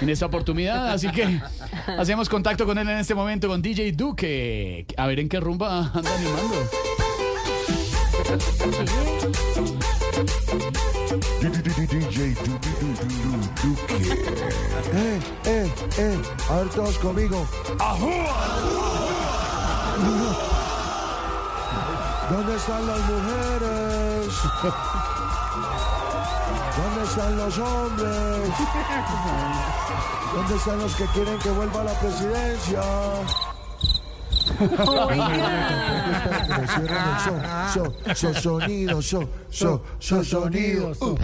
En esta oportunidad, así que hacemos contacto con él en este momento con DJ Duque. A ver en qué rumba anda animando. Eh, eh, eh. A ver todos conmigo. ¿Dónde están las mujeres? ¿Dónde están los hombres? ¿Dónde están los que quieren que vuelva a la presidencia? El so, so, so, sonido, so, so, so, sonido. Uh.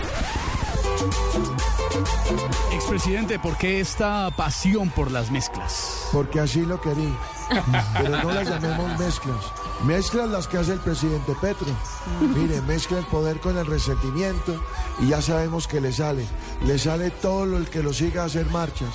Expresidente, ¿por qué esta pasión por las mezclas? Porque así lo querí. Pero no las llamemos mezclas. Mezclas las que hace el presidente Petro. Mire, mezcla el poder con el resentimiento y ya sabemos que le sale. Le sale todo lo el que lo siga a hacer marchas.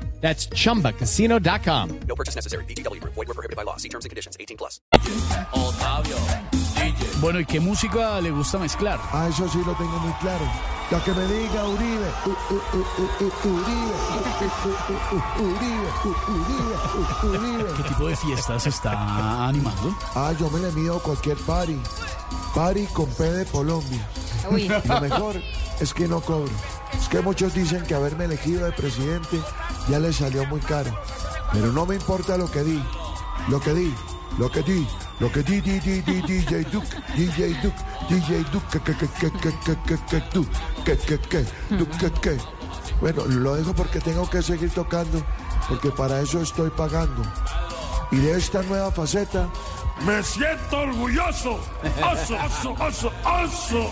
That's chumbacasino.com. No purchase necessary. VGW Group. Void were prohibited by law. See terms and conditions. 18 plus. Bueno, ¿y qué música le gusta mezclar? Ah, eso sí lo tengo muy claro. La que me diga Uribe. Uribe. Uribe. Uribe. Uribe. ¿Qué tipo de fiestas está animando? Ah, yo me le mido cualquier party. Party con P de Colombia. Lo mejor es que no cobro. Es que muchos dicen que haberme elegido de presidente ya les salió muy caro. Pero no me importa lo que di. Lo que di. Lo que di. Lo que di, di, di, di, DJ Duke, DJ Duke, DJ Duke, que, que, que, que, que, que, que, tú, que, que, que, que, que. Bueno, lo dejo porque tengo que seguir tocando, porque para eso estoy pagando. Y de esta nueva faceta, Me siento orgulloso. Oso, oso, oso, oso.